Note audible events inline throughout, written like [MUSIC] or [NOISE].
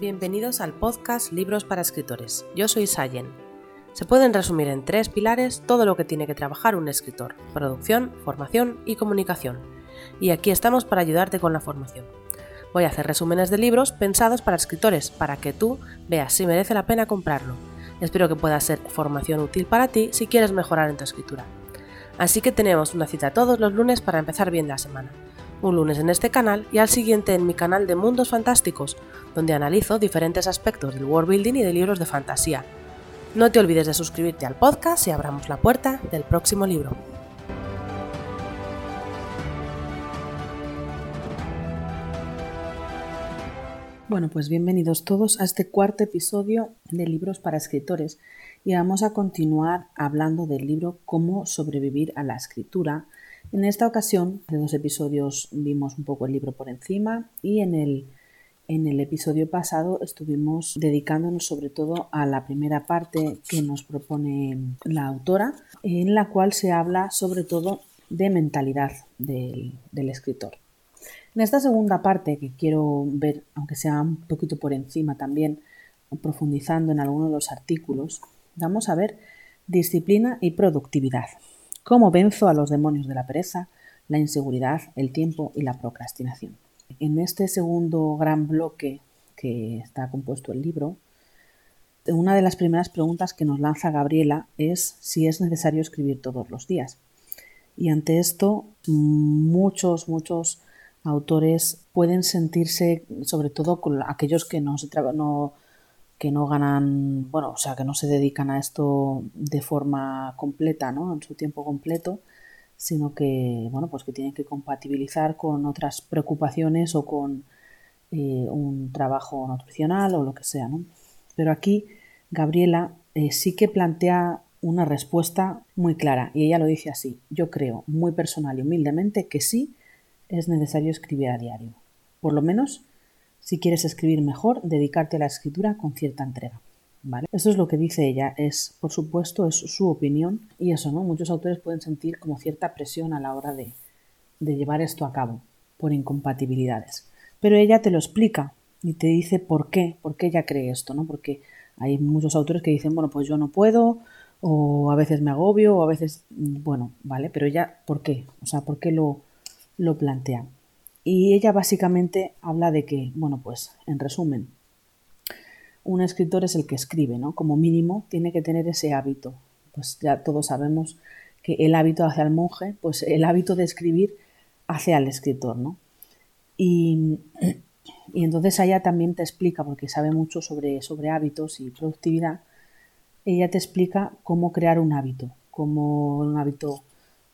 Bienvenidos al podcast Libros para Escritores. Yo soy Sayen. Se pueden resumir en tres pilares todo lo que tiene que trabajar un escritor, producción, formación y comunicación. Y aquí estamos para ayudarte con la formación. Voy a hacer resúmenes de libros pensados para escritores, para que tú veas si merece la pena comprarlo. Espero que pueda ser formación útil para ti si quieres mejorar en tu escritura. Así que tenemos una cita todos los lunes para empezar bien la semana un lunes en este canal y al siguiente en mi canal de Mundos Fantásticos, donde analizo diferentes aspectos del world building y de libros de fantasía. No te olvides de suscribirte al podcast y abramos la puerta del próximo libro. Bueno, pues bienvenidos todos a este cuarto episodio de Libros para Escritores y vamos a continuar hablando del libro Cómo sobrevivir a la escritura, en esta ocasión, hace dos episodios vimos un poco el libro por encima y en el, en el episodio pasado estuvimos dedicándonos sobre todo a la primera parte que nos propone la autora, en la cual se habla sobre todo de mentalidad del, del escritor. En esta segunda parte que quiero ver, aunque sea un poquito por encima también, profundizando en algunos de los artículos, vamos a ver disciplina y productividad. ¿Cómo venzo a los demonios de la pereza, la inseguridad, el tiempo y la procrastinación? En este segundo gran bloque que está compuesto el libro, una de las primeras preguntas que nos lanza Gabriela es si es necesario escribir todos los días. Y ante esto, muchos, muchos autores pueden sentirse, sobre todo con aquellos que no, se no que no ganan, bueno, o sea, que no se dedican a esto de forma completa, ¿no? En su tiempo completo, sino que, bueno, pues que tienen que compatibilizar con otras preocupaciones o con eh, un trabajo nutricional o lo que sea, ¿no? Pero aquí Gabriela eh, sí que plantea una respuesta muy clara y ella lo dice así. Yo creo, muy personal y humildemente, que sí es necesario escribir a diario. Por lo menos si quieres escribir mejor, dedicarte a la escritura con cierta entrega. ¿Vale? Eso es lo que dice ella, es, por supuesto, es su opinión y eso, ¿no? Muchos autores pueden sentir como cierta presión a la hora de, de llevar esto a cabo, por incompatibilidades. Pero ella te lo explica y te dice por qué, por qué ella cree esto, ¿no? Porque hay muchos autores que dicen, bueno, pues yo no puedo, o a veces me agobio, o a veces, bueno, ¿vale? Pero ella, ¿por qué? O sea, ¿por qué lo, lo plantea? Y ella básicamente habla de que, bueno, pues en resumen, un escritor es el que escribe, ¿no? Como mínimo tiene que tener ese hábito. Pues ya todos sabemos que el hábito hace al monje, pues el hábito de escribir hace al escritor, ¿no? Y, y entonces ella también te explica, porque sabe mucho sobre, sobre hábitos y productividad, ella te explica cómo crear un hábito, cómo un hábito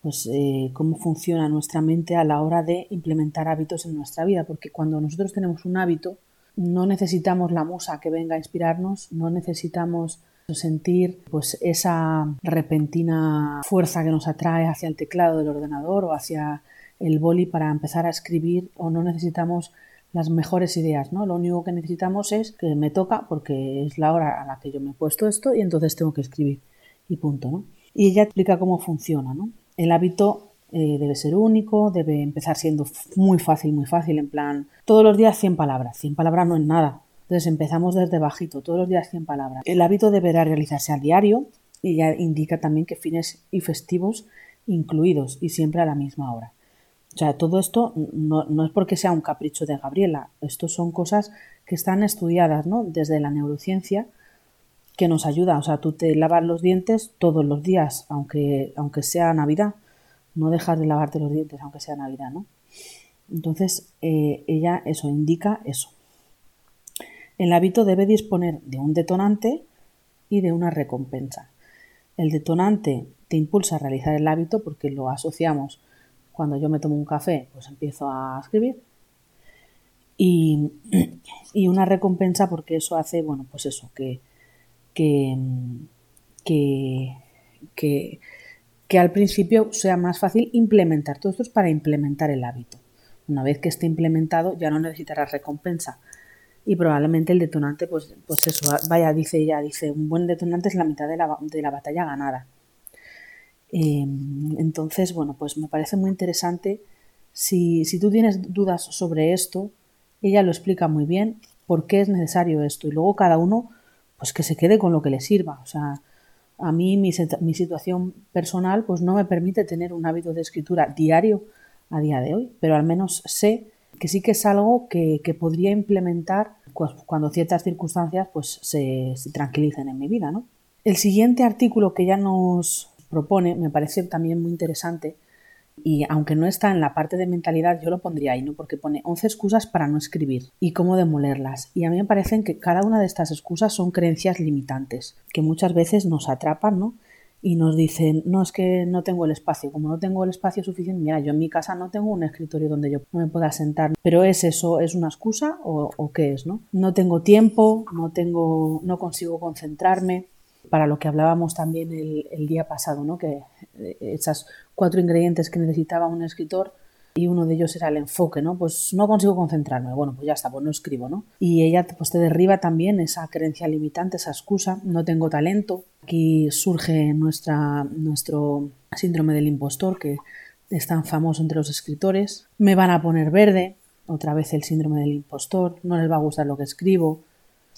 pues eh, cómo funciona nuestra mente a la hora de implementar hábitos en nuestra vida, porque cuando nosotros tenemos un hábito no necesitamos la musa que venga a inspirarnos, no necesitamos sentir pues esa repentina fuerza que nos atrae hacia el teclado del ordenador o hacia el boli para empezar a escribir o no necesitamos las mejores ideas, ¿no? Lo único que necesitamos es que me toca porque es la hora a la que yo me he puesto esto y entonces tengo que escribir y punto, ¿no? Y ella explica cómo funciona, ¿no? El hábito eh, debe ser único, debe empezar siendo muy fácil, muy fácil, en plan, todos los días 100 palabras. 100 palabras no es nada. Entonces empezamos desde bajito, todos los días 100 palabras. El hábito deberá realizarse al diario y ya indica también que fines y festivos incluidos y siempre a la misma hora. O sea, todo esto no, no, es porque sea un capricho de Gabriela, esto son cosas que están estudiadas ¿no? desde la neurociencia que nos ayuda. O sea, tú te lavas los dientes todos los días, aunque, aunque sea Navidad. No dejas de lavarte los dientes, aunque sea Navidad, ¿no? Entonces, eh, ella eso indica eso. El hábito debe disponer de un detonante y de una recompensa. El detonante te impulsa a realizar el hábito porque lo asociamos. Cuando yo me tomo un café, pues empiezo a escribir. Y, y una recompensa porque eso hace, bueno, pues eso, que, que, que, al principio sea más fácil implementar. Todo esto es para implementar el hábito. Una vez que esté implementado ya no necesitarás recompensa. Y probablemente el detonante, pues, pues eso, vaya, dice ella, dice, un buen detonante es la mitad de la, de la batalla ganada. Em, entonces, bueno, pues me parece muy interesante. Si, si tú tienes dudas sobre esto, ella lo explica muy bien por qué es necesario esto y luego cada uno pues que se quede con lo que le sirva. O sea, a mí mi, situación personal pues no me permite tener un hábito de escritura diario a día de hoy, pero al menos sé que sí que es algo que, podría implementar cuando ciertas circunstancias pues, se, se, tranquilicen en mi vida. ¿no? El siguiente artículo que ya nos propone me parece también muy interesante y aunque no está en la parte de mentalidad, yo lo pondría ahí, ¿no? Porque pone 11 excusas para no escribir y cómo demolerlas. Y a mí me parecen que cada una de estas excusas son creencias limitantes, que muchas veces nos atrapan, ¿no? Y nos dicen, no, es que no tengo el espacio. Como no tengo el espacio suficiente, mira, yo en mi casa no tengo un escritorio donde yo me pueda sentar. Pero ¿es eso? ¿Es una excusa o, o qué es, no? No tengo tiempo, no tengo, no consigo concentrarme para lo que hablábamos también el, día pasado, ¿no? que eh, esas cuatro ingredientes que necesitaba un escritor y uno de ellos era el enfoque, ¿no? Pues no consigo concentrarme, bueno, pues ya está, pues no escribo, ¿no? Y ella pues te derriba también esa creencia limitante, esa excusa, no tengo talento. Aquí surge nuestra, nuestro síndrome del impostor, que es tan famoso entre los escritores. Me van a poner verde, otra vez el síndrome del impostor, no les va a gustar lo que escribo,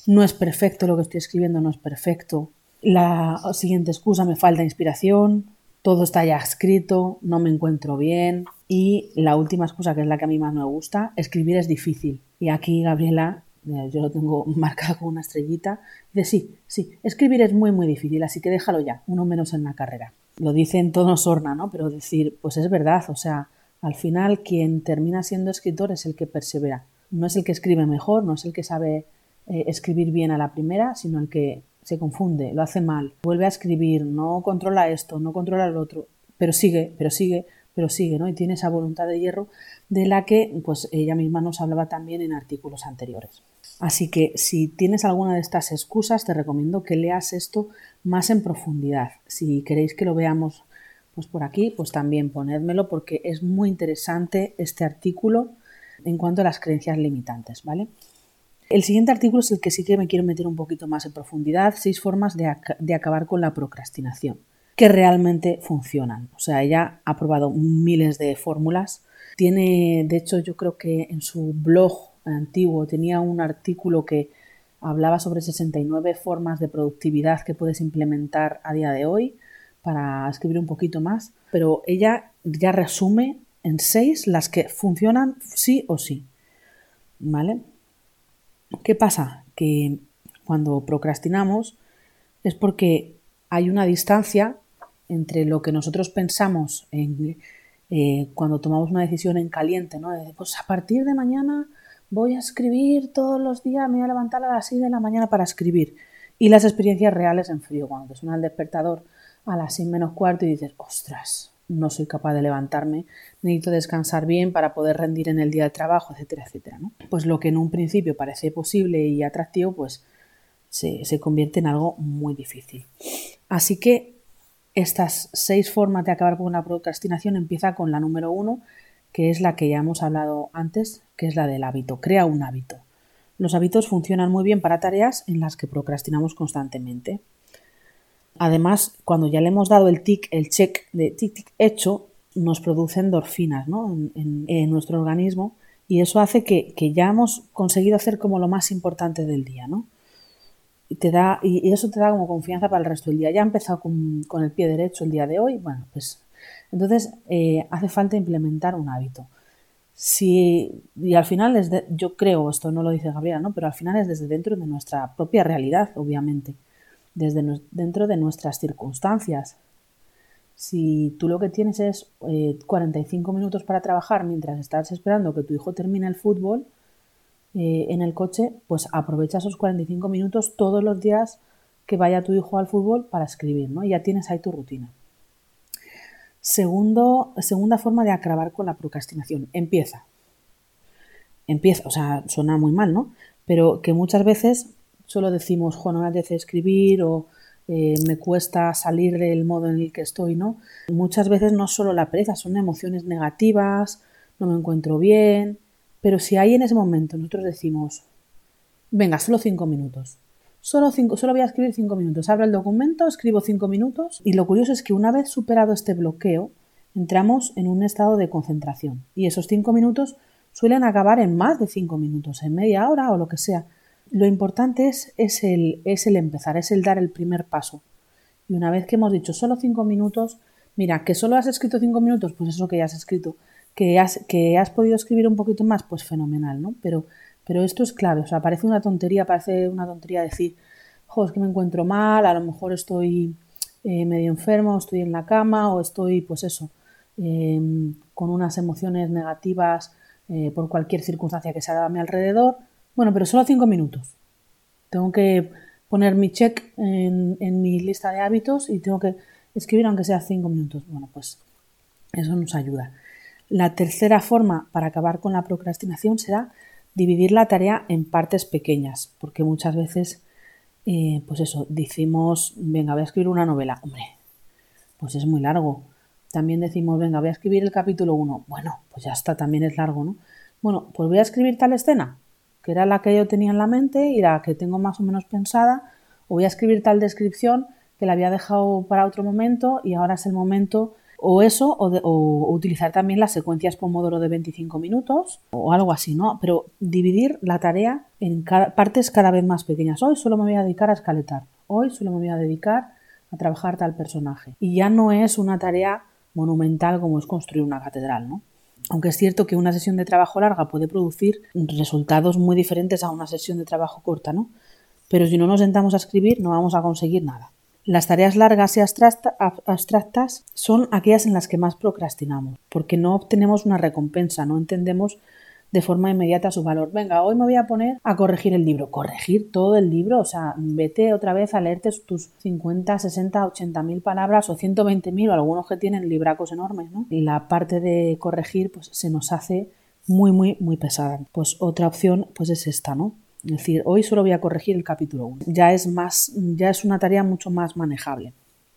no es perfecto lo que estoy escribiendo, no es perfecto, la siguiente excusa, me falta inspiración, todo está ya escrito, no me encuentro bien. Y la última excusa, que es la que a mí más me gusta, escribir es difícil. Y aquí Gabriela, eh, yo lo tengo [LAUGHS] marcado con una estrellita, dice, sí, sí, escribir es muy, muy difícil, así que déjalo ya, uno menos en la carrera. Lo dice en tono sorna, ¿no? Pero decir, pues es verdad, o sea, al final quien termina siendo escritor es el que persevera. No es el que escribe mejor, no es el que sabe eh, escribir bien a la primera, sino el que se confunde, lo hace mal, vuelve a escribir, no controla esto, no controla lo otro, pero sigue, pero sigue, pero sigue, ¿no? Y tiene esa voluntad de hierro de la que pues ella misma nos hablaba también en artículos anteriores. Así que si tienes alguna de estas excusas, te recomiendo que leas esto más en profundidad. Si queréis que lo veamos pues por aquí, pues también ponedmelo porque es muy interesante este artículo en cuanto a las creencias limitantes, ¿vale? El siguiente artículo es el que sí que me quiero meter un poquito más en profundidad, seis formas de, acabar con la procrastinación, que realmente funcionan. O sea, ella ha probado miles de fórmulas. Tiene, de hecho, yo creo que en su blog antiguo tenía un artículo que hablaba sobre 69 formas de productividad que puedes implementar a día de hoy para escribir un poquito más, pero ella ya resume en seis las que funcionan sí o sí. ¿Vale? ¿Qué pasa? Que cuando procrastinamos es porque hay una distancia entre lo que nosotros pensamos en, eh, cuando tomamos una decisión en caliente, ¿no? pues a partir de mañana voy a escribir todos los días, me voy a levantar a las 6 de la mañana para escribir. Y las experiencias reales en frío, cuando te suena el despertador a las 6 menos cuarto y dices, ostras, no soy capaz de levantarme, necesito descansar bien para poder rendir en el día de trabajo, etcétera, etcétera. ¿no? Pues lo que en un principio parece posible y atractivo, pues se, se convierte en algo muy difícil. Así que estas seis formas de acabar con una procrastinación empieza con la número uno, que es la que ya hemos hablado antes, que es la del hábito. Crea un hábito. Los hábitos funcionan muy bien para tareas en las que procrastinamos constantemente. Además, cuando ya le hemos dado el tic, el check de tic, tic hecho, nos produce endorfinas ¿no? en, nuestro organismo y eso hace que, ya hemos conseguido hacer como lo más importante del día, ¿no? Y, te da, y, eso te da como confianza para el resto del día. Ya he empezado con, el pie derecho el día de hoy, bueno, pues entonces eh, hace falta implementar un hábito. Si, y al final, es yo creo, esto no lo dice Gabriela, ¿no? pero al final es desde dentro de nuestra propia realidad, obviamente desde dentro de nuestras circunstancias. Si tú lo que tienes es 45 eh, minutos para trabajar mientras estás esperando que tu hijo termine el fútbol eh, en el coche, pues aprovecha esos 45 minutos todos los días que vaya tu hijo al fútbol para escribir, ¿no? Ya tienes ahí tu rutina. Segundo, segunda forma de acabar con la procrastinación. Empieza. Empieza, o sea, suena muy mal, ¿no? Pero que muchas veces solo decimos, jo, no me apetece escribir o eh, me cuesta salir del modo en el que estoy, ¿no? Muchas veces no solo la pereza, son emociones negativas, no me encuentro bien, pero si hay en ese momento nosotros decimos, venga, solo cinco minutos, solo, cinco, solo voy a escribir cinco minutos, abro el documento, escribo cinco minutos y lo curioso es que una vez superado este bloqueo, entramos en un estado de concentración y esos cinco minutos suelen acabar en más de cinco minutos, en media hora o lo que sea, Lo importante es, es, el, es el empezar, es el dar el primer paso. Y una vez que hemos dicho solo cinco minutos, mira, que solo has escrito cinco minutos, pues eso que ya has escrito. Que has, que has podido escribir un poquito más, pues fenomenal, ¿no? Pero, pero esto es clave, o sea, parece una tontería, parece una tontería decir, jo, es que me encuentro mal, a lo mejor estoy eh, medio enfermo, estoy en la cama o estoy, pues eso, em, con unas emociones negativas eh, por cualquier circunstancia que se haga a mi alrededor. Bueno, pero solo cinco minutos. Tengo que poner mi check en, mi lista de hábitos y tengo que escribir aunque sea cinco minutos. Bueno, pues eso nos ayuda. La tercera forma para acabar con la procrastinación será dividir la tarea en partes pequeñas, porque muchas veces, eh, pues eso, decimos, venga, voy a escribir una novela. Hombre, pues es muy largo. También decimos, venga, voy a escribir el capítulo 1. Bueno, pues ya está, también es largo, ¿no? Bueno, pues voy a escribir tal escena que era la que yo tenía en la mente y la que tengo más o menos pensada, o voy a escribir tal descripción que la había dejado para otro momento y ahora es el momento o eso, o, utilizar también las secuencias Pomodoro de 25 minutos o algo así, ¿no? Pero dividir la tarea en partes cada vez más pequeñas. Hoy solo me voy a dedicar a escaletar, hoy solo me voy a dedicar a trabajar tal personaje. Y ya no es una tarea monumental como es construir una catedral, ¿no? Aunque es cierto que una sesión de trabajo larga puede producir resultados muy diferentes a una sesión de trabajo corta, ¿no? Pero si no nos sentamos a escribir no vamos a conseguir nada. Las tareas largas y abstractas son aquellas en las que más procrastinamos, porque no obtenemos una recompensa, no entendemos de forma inmediata su valor. Venga, hoy me voy a poner a corregir el libro. ¿Corregir todo el libro? O sea, vete otra vez a leerte tus 50, 60, 80 mil palabras o 120 mil o algunos que tienen libracos enormes, ¿no? La parte de corregir pues se nos hace muy, muy, muy pesada. Pues otra opción pues es esta, ¿no? Es decir, hoy solo voy a corregir el capítulo 1. Ya es más, ya es una tarea mucho más manejable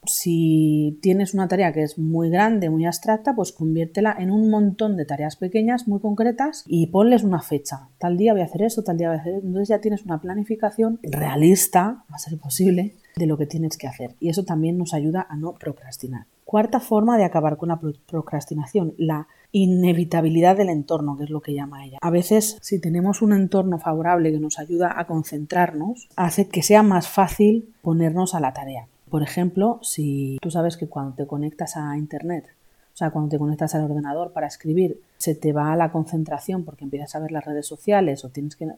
si tienes una tarea que es muy grande, muy abstracta, pues conviértela en un montón de tareas pequeñas, muy concretas y ponles una fecha. Tal día voy a hacer eso, tal día voy a hacer eso. Entonces ya tienes una planificación realista, a ser posible, de lo que tienes que hacer. Y eso también nos ayuda a no procrastinar. Cuarta forma de acabar con la procrastinación, la inevitabilidad del entorno, que es lo que llama ella. A veces, si tenemos un entorno favorable que nos ayuda a concentrarnos, hace que sea más fácil ponernos a la tarea. Por ejemplo, si tú sabes que cuando te conectas a Internet, o sea, cuando te conectas al ordenador para escribir, se te va la concentración porque empiezas a ver las redes sociales o tienes que...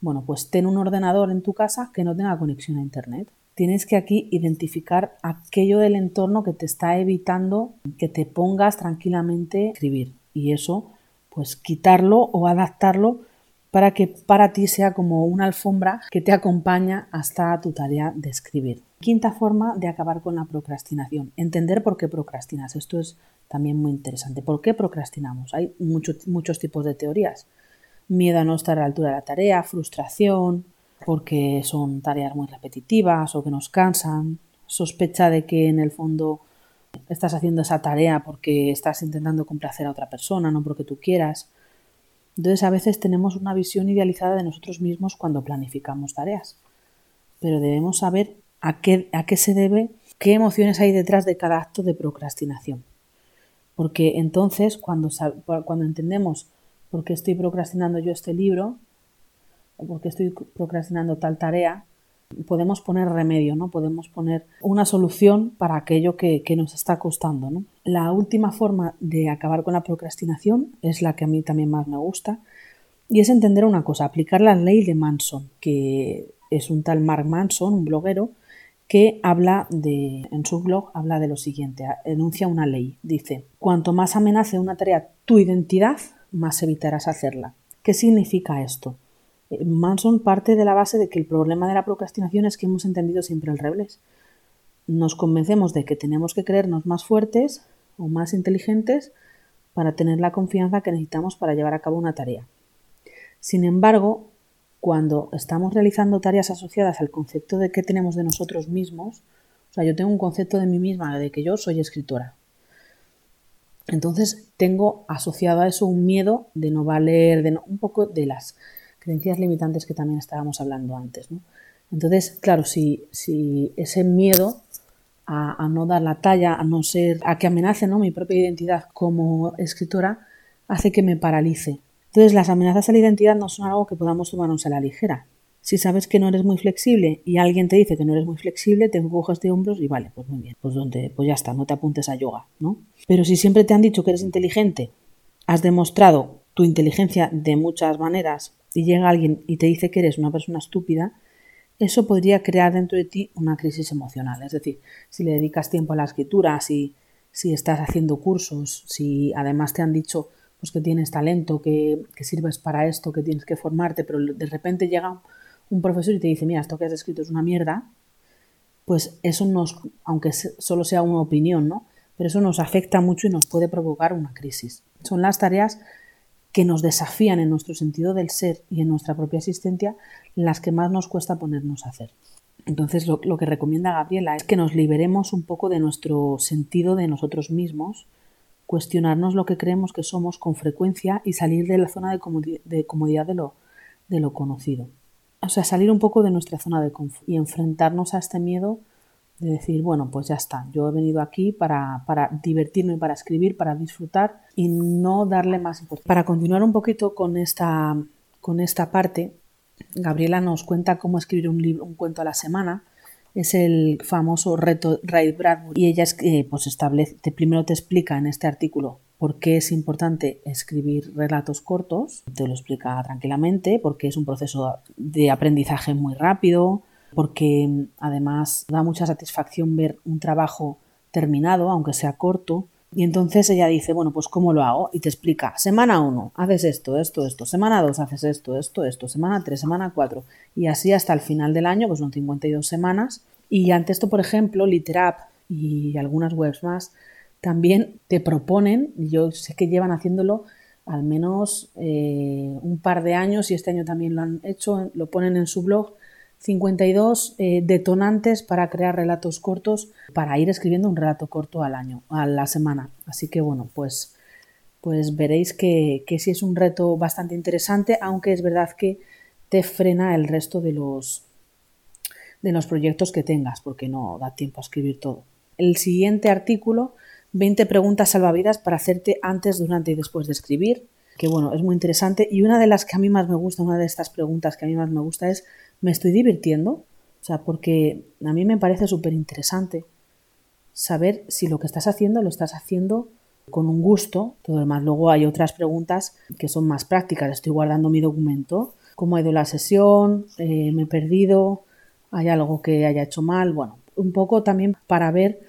Bueno, pues ten un ordenador en tu casa que no tenga conexión a Internet. Tienes que aquí identificar aquello del entorno que te está evitando que te pongas tranquilamente a escribir. Y eso, pues quitarlo o adaptarlo para que para ti sea como una alfombra que te acompaña hasta tu tarea de escribir. Quinta forma de acabar con la procrastinación. Entender por qué procrastinas. Esto es también muy interesante. ¿Por qué procrastinamos? Hay muchos tipos de teorías. Miedo a no estar a la altura de la tarea, frustración, porque son tareas muy repetitivas o que nos cansan, sospecha de que en el fondo estás haciendo esa tarea porque estás intentando complacer a otra persona, no porque tú quieras. Entonces a veces tenemos una visión idealizada de nosotros mismos cuando planificamos tareas, pero debemos saber a qué, a qué se debe, qué emociones hay detrás de cada acto de procrastinación. Porque entonces, cuando, cuando entendemos por qué estoy procrastinando yo este libro, o por qué estoy procrastinando tal tarea, podemos poner remedio, ¿no? Podemos poner una solución para aquello que, nos está costando. La última forma de acabar con la procrastinación es la que a mí también más me gusta, y es entender una cosa, aplicar la ley de Manson, que es un tal Mark Manson, un bloguero, que habla de, en su blog, habla de lo siguiente, enuncia una ley. Dice, cuanto más amenace una tarea tu identidad, más evitarás hacerla. ¿Qué significa esto? Manson parte de la base de que el problema de la procrastinación es que hemos entendido siempre el revés. Nos convencemos de que tenemos que creernos más fuertes o más inteligentes para tener la confianza que necesitamos para llevar a cabo una tarea. Sin embargo, cuando estamos realizando tareas asociadas al concepto de que tenemos de nosotros mismos, o sea, yo tengo un concepto de mí misma, de que yo soy escritora. Entonces tengo asociado a eso un miedo de no valer, de un poco de las creencias limitantes que también estábamos hablando antes. Entonces, claro, si, ese miedo a, no dar la talla, a no ser, a que amenace ¿no? mi propia identidad como escritora, hace que me paralice, entonces, las amenazas a la identidad no son algo que podamos tomarnos a la ligera. Si sabes que no eres muy flexible y alguien te dice que no eres muy flexible, te coges de hombros y vale, pues muy bien, pues donde, pues ya está, no te apuntes a yoga, ¿no? Pero si siempre te han dicho que eres inteligente, has demostrado tu inteligencia de muchas maneras y llega alguien y te dice que eres una persona estúpida, eso podría crear dentro de ti una crisis emocional. Es decir, si le dedicas tiempo a la escritura, si, si estás haciendo cursos, si además te han dicho pues, que tienes talento, que, que, sirves para esto, que tienes que formarte, pero de repente llega un profesor y te dice, mira, esto que has escrito es una mierda, pues eso nos, aunque solo sea una opinión, ¿no? Pero eso nos afecta mucho y nos puede provocar una crisis. Son las tareas que nos desafían en nuestro sentido del ser y en nuestra propia existencia, las que más nos cuesta ponernos a hacer. Entonces lo, que recomienda Gabriela es que nos liberemos un poco de nuestro sentido de nosotros mismos, cuestionarnos lo que creemos que somos con frecuencia y salir de la zona de, comodidad de lo, conocido. O sea, salir un poco de nuestra zona de confort y enfrentarnos a este miedo de decir, bueno, pues ya está, yo he venido aquí para, para divertirme, para escribir, para disfrutar y no darle más importancia. Para continuar un poquito con esta, con esta parte, Gabriela nos cuenta cómo escribir un, libro, un cuento a la semana. Es el famoso reto Ray Bradbury y ella eh, pues establece, primero te explica en este artículo por qué es importante escribir relatos cortos, te lo explica tranquilamente, porque es un proceso de aprendizaje muy rápido, porque mm, además da mucha satisfacción ver un trabajo terminado, aunque sea corto. Y entonces ella dice, bueno, pues ¿cómo lo hago? Y te explica, semana 1, haces esto, esto, esto, semana 2, haces esto, esto, esto, semana 3, semana 4, y así hasta el final del año, pues son 52 semanas. Y ante esto, por ejemplo, Literap y algunas webs más también te proponen, yo sé que llevan haciéndolo al menos eh, un par de años y este año también lo han hecho, lo ponen en su blog, 52 eh, detonantes para crear relatos cortos, para ir escribiendo un relato corto al año, a la semana. Así que bueno, pues, pues veréis que, que sí es un reto bastante interesante, aunque es verdad que te frena el resto de los, de los proyectos que tengas, porque no da tiempo a escribir todo. El siguiente artículo, 20 preguntas salvavidas para hacerte antes, durante y después de escribir, que bueno, es muy interesante. Y una de las que a mí más me gusta, una de estas preguntas que a mí más me gusta es me estoy divirtiendo, o sea, porque a mí me parece súper interesante saber si lo que estás haciendo lo estás haciendo con un gusto, todo lo demás. Luego hay otras preguntas que son más prácticas. Estoy guardando mi documento, cómo ha ido la sesión, eh, me he perdido, hay algo que haya hecho mal. Bueno, un poco también para ver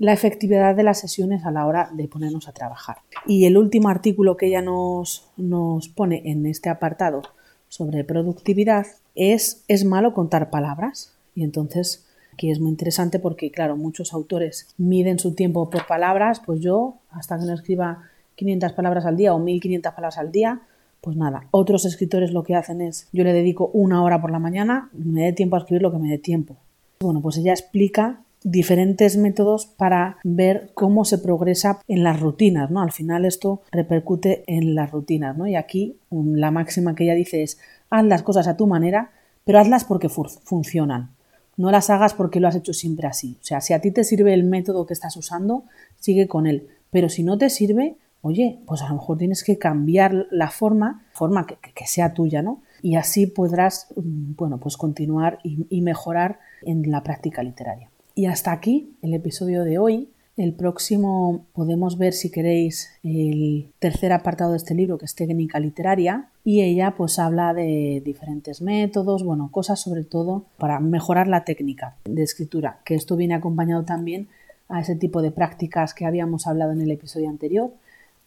la efectividad de las sesiones a la hora de ponernos a trabajar. Y el último artículo que ella nos, nos pone en este apartado sobre productividad es ¿es malo contar palabras? Y entonces aquí es muy interesante porque, claro, muchos autores miden su tiempo por palabras, pues yo, hasta que no escriba 500 palabras al día o 1500 palabras al día, pues nada, otros escritores lo que hacen es, yo le dedico una hora por la mañana, me dé tiempo a escribir lo que me dé tiempo. Bueno, pues ella explica diferentes métodos para ver cómo se progresa en las rutinas, ¿no? Al final esto repercute en las rutinas, ¿no? Y aquí la máxima que ella dice es haz las cosas a tu manera, pero hazlas porque funcionan. No las hagas porque lo has hecho siempre así. O sea, si a ti te sirve el método que estás usando, sigue con él. Pero si no te sirve, oye, pues a lo mejor tienes que cambiar la forma, forma que, sea tuya, ¿no? Y así podrás, mm, bueno, pues continuar y mejorar en la práctica literaria. Y hasta aquí el episodio de hoy. El próximo podemos ver, si queréis, el tercer apartado de este libro, que es técnica literaria, y ella pues habla de diferentes métodos, bueno, cosas sobre todo para mejorar la técnica de escritura, que esto viene acompañado también a ese tipo de prácticas que habíamos hablado en el episodio anterior,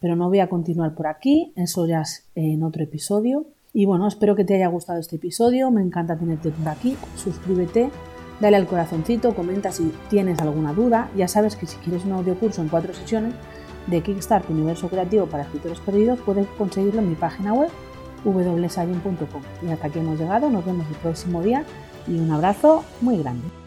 pero no voy a continuar por aquí, eso ya es en otro episodio. Y bueno, espero que te haya gustado este episodio, me encanta tenerte por aquí, suscríbete Dale al corazoncito, comenta si tienes alguna duda. Ya sabes que si quieres un audio curso en cuatro sesiones de Kickstart Universo Creativo para Escritores Perdidos, puedes conseguirlo en mi página web www.sayon.com. Y hasta aquí hemos llegado, nos vemos el próximo día y un abrazo muy grande.